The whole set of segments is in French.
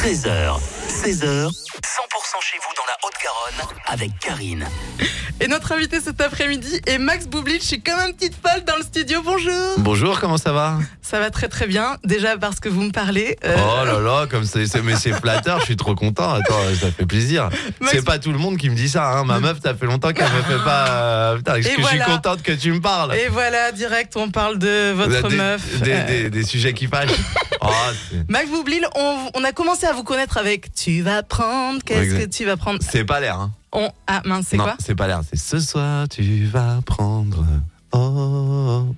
13h, 16h, 100% chez vous dans la Haute-Garonne avec Karine. Et notre invité cet après-midi est Max Boublil. Je suis comme une petite folle dans studio. Bonjour. Bonjour, comment ça va? Ça va très très bien. Déjà parce que vous me parlez. euh, Oh là là, comme c'est, mais c'est flatteur, je suis trop content. Attends, ça fait plaisir. Max- C'est pas tout le monde qui me dit ça. Hein. Ma meuf, ça fait longtemps qu'elle me fait pas. euh, Putain, que je suis contente que tu me parles Et voilà, direct, on parle de votre des, meuf. Des, Euh, des- des sujets qui fâchent. Oh, Max Boublil, on, on a commencé à vous connaître avec Tu vas prendre, qu'est-ce que tu vas prendre? C'est pas l'air. Hein. on... Ah mince, c'est quoi? c'est pas l'air. C'est ce soir, tu vas prendre. Oh.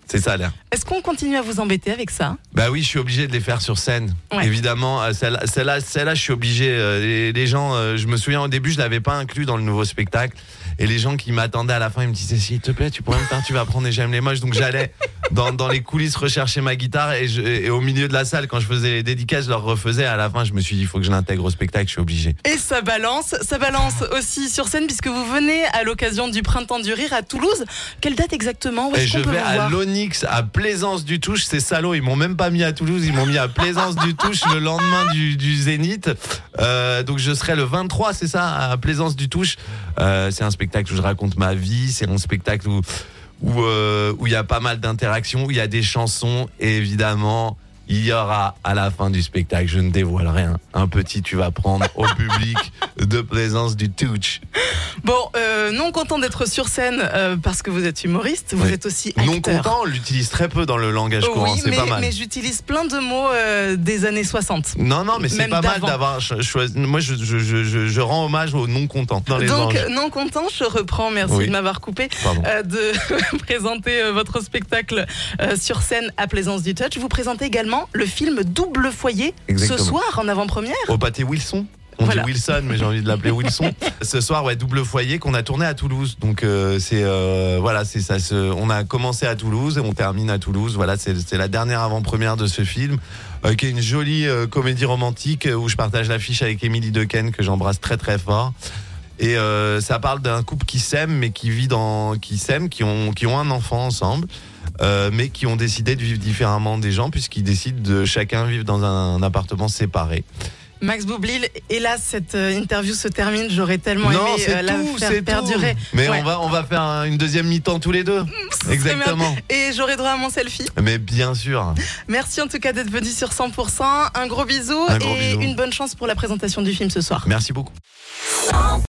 C'est ça l'air. Est-ce qu'on continue à vous embêter avec ça Bah oui, je suis obligé de les faire sur scène. Ouais. Évidemment, euh, celle- celle-là, celle-là, je suis obligé. euh, Les, les gens, euh, je me souviens au début, je l'avais pas inclus dans le nouveau spectacle. Et les gens qui m'attendaient à la fin, ils me disaient s'il te plaît, tu pourrais me faire, tu vas prendre et j'aime les moches. Donc j'allais dans, dans les coulisses rechercher ma guitare et, je- et au milieu de la salle, quand je faisais les dédicaces, je leur refaisais. À la fin, je me suis dit il faut que je l'intègre au spectacle, je suis obligé. Et ça balance, ça balance aussi sur scène puisque vous venez à l'occasion du Printemps du Rire à Toulouse. Quelle date exactement? Où est-ce je qu'on vais à l'Onyx, à Plaisance du Touche. Ces salauds, ils m'ont même pas mis à Toulouse, ils m'ont mis à Plaisance du Touche le lendemain du, du Zénith. Euh, donc je serai le 23, c'est ça, à Plaisance du Touche. Euh, c'est un spectacle où je raconte ma vie, c'est un spectacle où où euh, où il y a pas mal d'interactions, où il y a des chansons évidemment. Il y aura à la fin du spectacle, je ne dévoile rien, un petit tu vas prendre au public de plaisance du touch. Bon, euh, non content d'être sur scène euh, parce que vous êtes humoriste, vous Oui. êtes aussi acteur. Non content, on l'utilise très peu dans le langage courant, oui, c'est pas mal. mais j'utilise plein de mots euh, des années 60. Non, non, mais c'est pas mal d'avoir cho- choisi. Moi, je, je, je, je, je rends hommage aux non contents dans les Donc, anges. non content, je reprends, merci Oui. de m'avoir coupé, de présenter votre spectacle sur scène à Plaisance du Touch. Vous présentez également le film Double Foyer Exactement. ce soir en avant-première. Au pâté Wilson. On Voilà. dit Wilson, mais j'ai envie de l'appeler Wilson. Ce soir, ouais, double foyer qu'on a tourné à Toulouse. Donc euh, c'est euh, voilà, c'est ça. on a commencé à Toulouse et on termine à Toulouse. Voilà, c'est la dernière avant-première de ce film, euh, qui est une jolie comédie romantique où je partage l'affiche avec Émilie Dequesne que j'embrasse très très fort. Et ça parle d'un couple qui s'aime, mais qui vit dans, qui s'aime, qui ont, qui ont un enfant ensemble, euh, mais qui ont décidé de vivre différemment des gens puisqu'ils décident de chacun vivre dans un, appartement séparé. Max Boublil, hélas, cette euh, interview se termine. J'aurais tellement non, aimé euh, la tout, faire perdurer. tout. Mais Ouais. on va, on va faire un- une deuxième mi-temps tous les deux. serait Exactement. Et j'aurai droit à mon selfie. Mais bien sûr. Merci en tout cas d'être venu sur 100%. Un gros bisou Un gros et bisou. une bonne chance pour la présentation du film ce soir. Merci beaucoup.